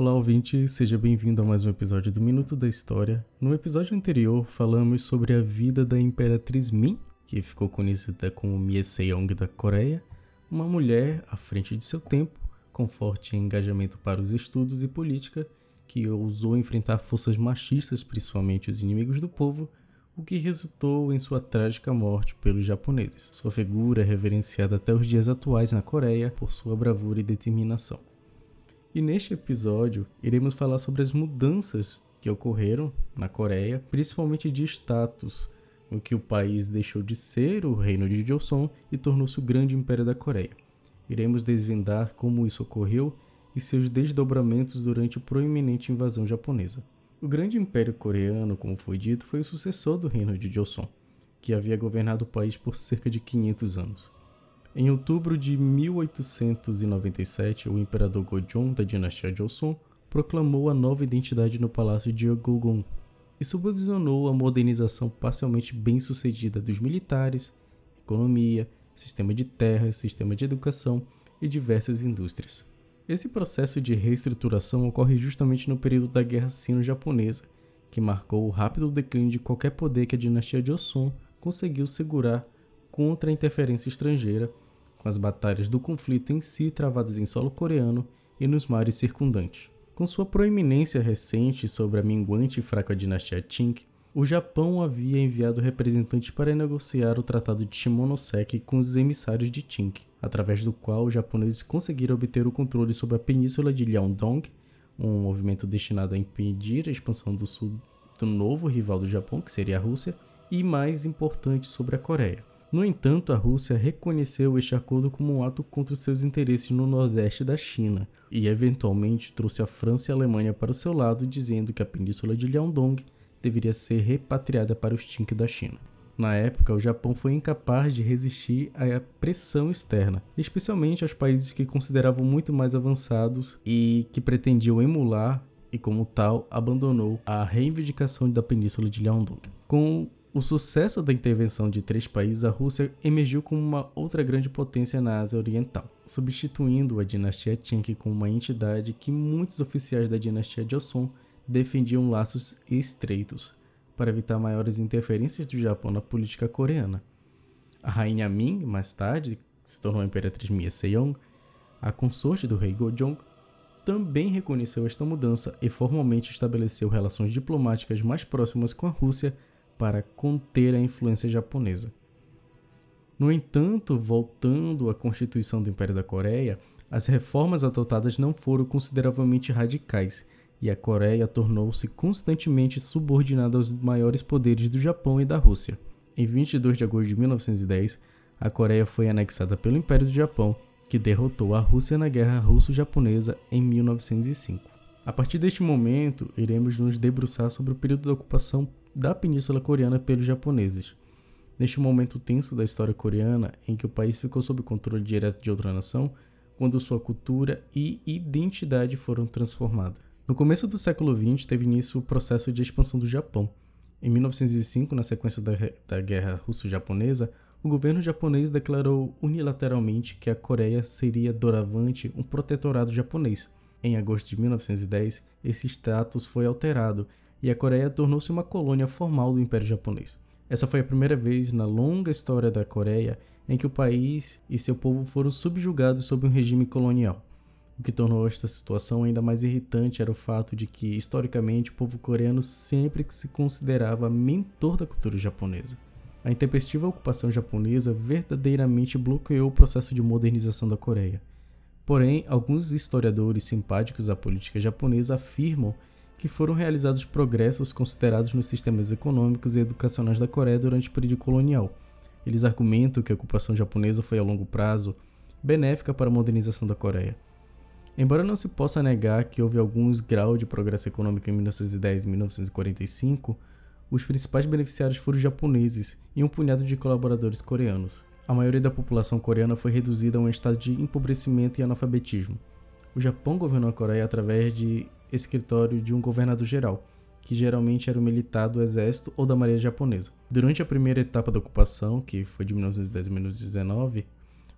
Olá, ouvinte, seja bem-vindo a mais um episódio do Minuto da História. No episódio anterior, falamos sobre a vida da Imperatriz Min, que ficou conhecida como Mie Seong da Coreia, uma mulher à frente de seu tempo, com forte engajamento para os estudos e política, que ousou enfrentar forças machistas, principalmente os inimigos do povo, o que resultou em sua trágica morte pelos japoneses. Sua figura é reverenciada até os dias atuais na Coreia por sua bravura e determinação. E neste episódio, iremos falar sobre as mudanças que ocorreram na Coreia, principalmente de status, em que o país deixou de ser o reino de Joseon e tornou-se o grande império da Coreia. Iremos desvendar como isso ocorreu e seus desdobramentos durante a proeminente invasão japonesa. O grande império coreano, como foi dito, foi o sucessor do reino de Joseon, que havia governado o país por cerca de 500 anos. Em outubro de 1897, o imperador Gojong da dinastia Joseon proclamou a nova identidade no palácio de Yeogogon e supervisionou a modernização parcialmente bem-sucedida dos militares, economia, sistema de terras, sistema de educação e diversas indústrias. Esse processo de reestruturação ocorre justamente no período da Guerra Sino-Japonesa, que marcou o rápido declínio de qualquer poder que a dinastia Joseon conseguiu segurar contra a interferência estrangeira, com as batalhas do conflito em si travadas em solo coreano e nos mares circundantes. Com sua proeminência recente sobre a minguante e fraca dinastia Qing, o Japão havia enviado representantes para negociar o Tratado de Shimonoseki com os emissários de Qing, através do qual os japoneses conseguiram obter o controle sobre a península de Liaodong, um movimento destinado a impedir a expansão do sul do novo rival do Japão, que seria a Rússia, e mais importante sobre a Coreia. No entanto, a Rússia reconheceu este acordo como um ato contra seus interesses no nordeste da China e, eventualmente, trouxe a França e a Alemanha para o seu lado, dizendo que a península de Liaodong deveria ser repatriada para os Qing da China. Na época, o Japão foi incapaz de resistir à pressão externa, especialmente aos países que consideravam muito mais avançados e que pretendiam emular e, como tal, abandonou a reivindicação da península de Liaodong. Com o sucesso da intervenção de três países, a Rússia emergiu como uma outra grande potência na Ásia Oriental, substituindo a dinastia Qing como uma entidade que muitos oficiais da dinastia Joseon defendiam laços estreitos para evitar maiores interferências do Japão na política coreana. A rainha Ming, mais tarde, se tornou a imperatriz Mie Seong, a consorte do rei Gojong, também reconheceu esta mudança e formalmente estabeleceu relações diplomáticas mais próximas com a Rússia para conter a influência japonesa. No entanto, voltando à constituição do Império da Coreia, as reformas adotadas não foram consideravelmente radicais e a Coreia tornou-se constantemente subordinada aos maiores poderes do Japão e da Rússia. Em 22 de agosto de 1910, a Coreia foi anexada pelo Império do Japão, que derrotou a Rússia na Guerra Russo-Japonesa em 1905. A partir deste momento, iremos nos debruçar sobre o período da ocupação da Península Coreana pelos japoneses. Neste momento tenso da história coreana, em que o país ficou sob controle direto de outra nação, quando sua cultura e identidade foram transformadas. No começo do século XX, teve início o processo de expansão do Japão. Em 1905, na sequência da, da Guerra Russo-Japonesa, o governo japonês declarou unilateralmente que a Coreia seria doravante um protetorado japonês. Em agosto de 1910, esse status foi alterado e a Coreia tornou-se uma colônia formal do Império Japonês. Essa foi a primeira vez na longa história da Coreia em que o país e seu povo foram subjugados sob um regime colonial. O que tornou esta situação ainda mais irritante era o fato de que, historicamente, o povo coreano sempre se considerava mentor da cultura japonesa. A intempestiva ocupação japonesa verdadeiramente bloqueou o processo de modernização da Coreia. Porém, alguns historiadores simpáticos à política japonesa afirmam que foram realizados progressos considerados nos sistemas econômicos e educacionais da Coreia durante o período colonial. Eles argumentam que a ocupação japonesa foi a longo prazo benéfica para a modernização da Coreia. Embora não se possa negar que houve alguns graus de progresso econômico em 1910 e 1945, os principais beneficiários foram os japoneses e um punhado de colaboradores coreanos. A maioria da população coreana foi reduzida a um estado de empobrecimento e analfabetismo. O Japão governou a Coreia através de escritório de um governador-geral, que geralmente era o militar do exército ou da marinha japonesa. Durante a primeira etapa da ocupação, que foi de 1910 a 1919,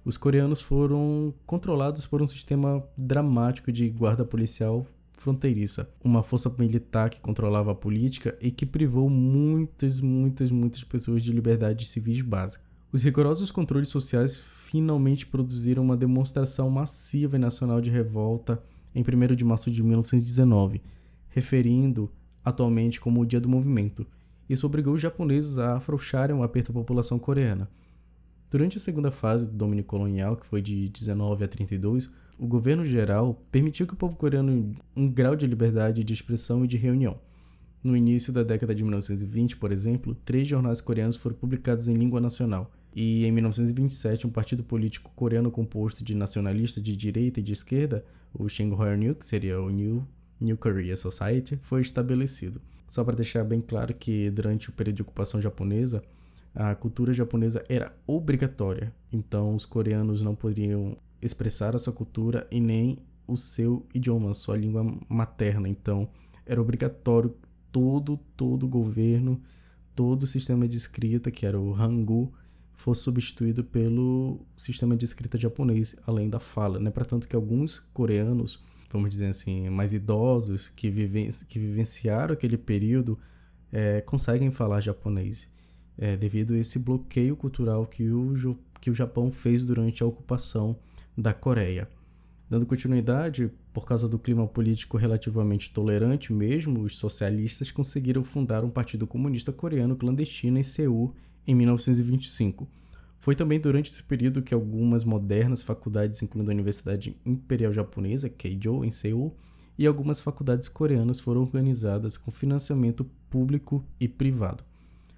os coreanos foram controlados por um sistema dramático de guarda policial fronteiriça, uma força militar que controlava a política e que privou muitas, muitas, muitas pessoas de liberdades civis básicas. Os rigorosos controles sociais finalmente produziram uma demonstração massiva e nacional de revolta em 1 de março de 1919, referindo atualmente como o Dia do Movimento. Isso obrigou os japoneses a afrouxarem o aperto à população coreana. Durante a segunda fase do domínio colonial, que foi de 19 a 32, o governo geral permitiu que o povo coreano um grau de liberdade de expressão e de reunião. No início da década de 1920, por exemplo, três jornais coreanos foram publicados em língua nacional. E em 1927, um partido político coreano composto de nacionalistas de direita e de esquerda, o Shinhwa-New, que seria o New, New Korea Society, foi estabelecido. Só para deixar bem claro que durante o período de ocupação japonesa, a cultura japonesa era obrigatória. Então, os coreanos não poderiam expressar a sua cultura e nem o seu idioma, sua língua materna. Então, era obrigatório todo, todo governo, todo sistema de escrita, que era o Hangul, fosse substituído pelo sistema de escrita japonês, além da fala, né? Para tanto que alguns coreanos, vamos dizer assim, mais idosos, que, que vivenciaram aquele período, é, conseguem falar japonês, é, devido a esse bloqueio cultural que o, que o Japão fez durante a ocupação da Coreia. Dando continuidade, por causa do clima político relativamente tolerante mesmo, os socialistas conseguiram fundar um partido comunista coreano clandestino em Seul em 1925. Foi também durante esse período que algumas modernas faculdades, incluindo a Universidade Imperial Japonesa, Keijo, em Seul, e algumas faculdades coreanas foram organizadas com financiamento público e privado.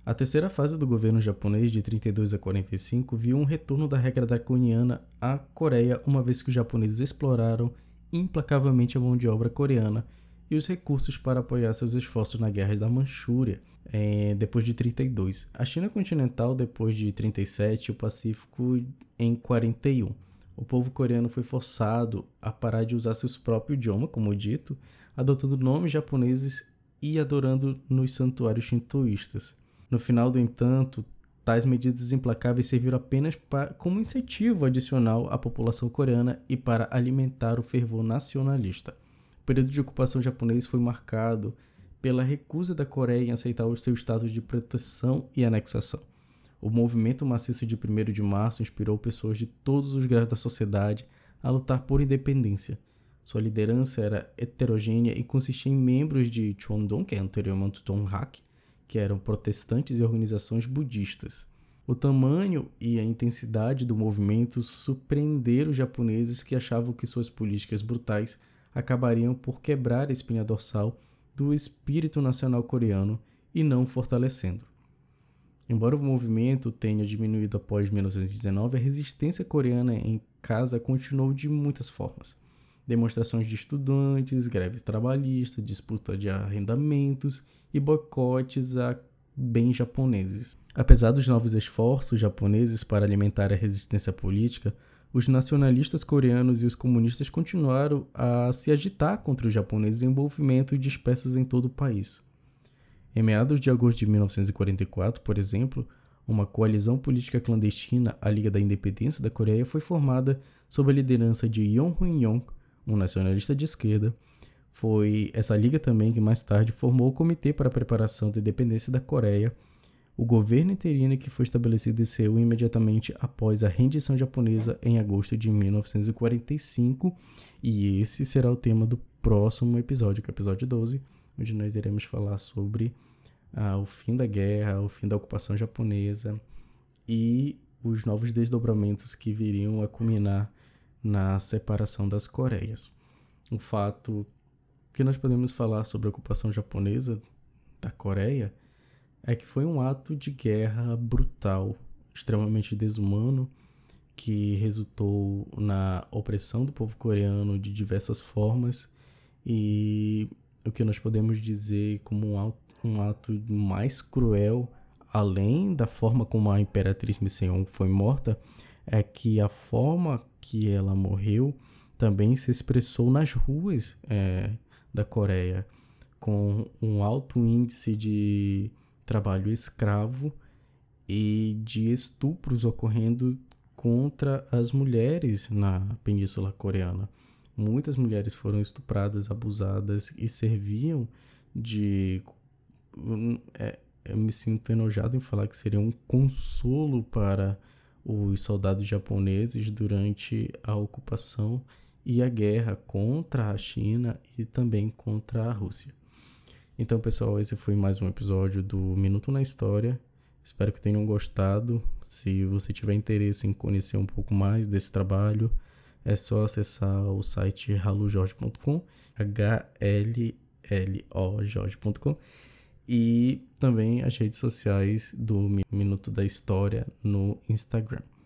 A terceira fase do governo japonês, de 32 a 45, viu um retorno da regra draconiana à Coreia, uma vez que os japoneses exploraram implacavelmente a mão de obra coreana e os recursos para apoiar seus esforços na Guerra da Manchúria, é, depois de 32. A China continental, depois de 37, e o Pacífico em 41. O povo coreano foi forçado a parar de usar seu próprio idioma, como dito, adotando nomes japoneses e adorando nos santuários shintoístas. No final, do entanto, tais medidas implacáveis serviram apenas para, como incentivo adicional à população coreana e para alimentar o fervor nacionalista. O período de ocupação japonês foi marcado pela recusa da Coreia em aceitar o seu status de proteção e anexação. O movimento maciço de 1 de março inspirou pessoas de todos os graus da sociedade a lutar por independência. Sua liderança era heterogênea e consistia em membros de Chondong, que é anteriormente Tonghak, que eram protestantes e organizações budistas. O tamanho e a intensidade do movimento surpreenderam os japoneses que achavam que suas políticas brutais acabariam por quebrar a espinha dorsal do espírito nacional coreano e não fortalecendo. Embora o movimento tenha diminuído após 1919, a resistência coreana em casa continuou de muitas formas. Demonstrações de estudantes, greves trabalhistas, disputa de arrendamentos e boicotes a bens japoneses. Apesar dos novos esforços japoneses para alimentar a resistência política, os nacionalistas coreanos e os comunistas continuaram a se agitar contra os japoneses em movimento dispersos em todo o país. Em meados de agosto de 1944, por exemplo, uma coalizão política clandestina, a Liga da Independência da Coreia, foi formada sob a liderança de Yoon Hun-yong, um nacionalista de esquerda, foi essa liga também que mais tarde formou o Comitê para a Preparação da Independência da Coreia, o governo interino que foi estabelecido Seul imediatamente após a rendição japonesa em agosto de 1945, e esse será o tema do próximo episódio, que é o episódio 12, onde nós iremos falar sobre ah, o fim da guerra, o fim da ocupação japonesa e os novos desdobramentos que viriam a culminar na separação das Coreias. O fato que nós podemos falar sobre a ocupação japonesa da Coreia é que foi um ato de guerra brutal, extremamente desumano, que resultou na opressão do povo coreano de diversas formas e o que nós podemos dizer como um ato, um ato mais cruel, além da forma como a imperatriz Miseon foi morta, é que a forma que ela morreu também se expressou nas ruas é, da Coreia, com um alto índice de trabalho escravo e de estupros ocorrendo contra as mulheres na Península Coreana. muitas mulheres foram estupradas, abusadas e serviam de. É, eu me sinto enojado em falar que seria um consolo para os soldados japoneses durante a ocupação e a guerra contra a China e também contra a Rússia. Então, pessoal, esse foi mais um episódio do Minuto na História. Espero que tenham gostado. Se você tiver interesse em conhecer um pouco mais desse trabalho, é só acessar o site halojorge.com, h l l o jorge.com e também as redes sociais do Minuto da História no Instagram.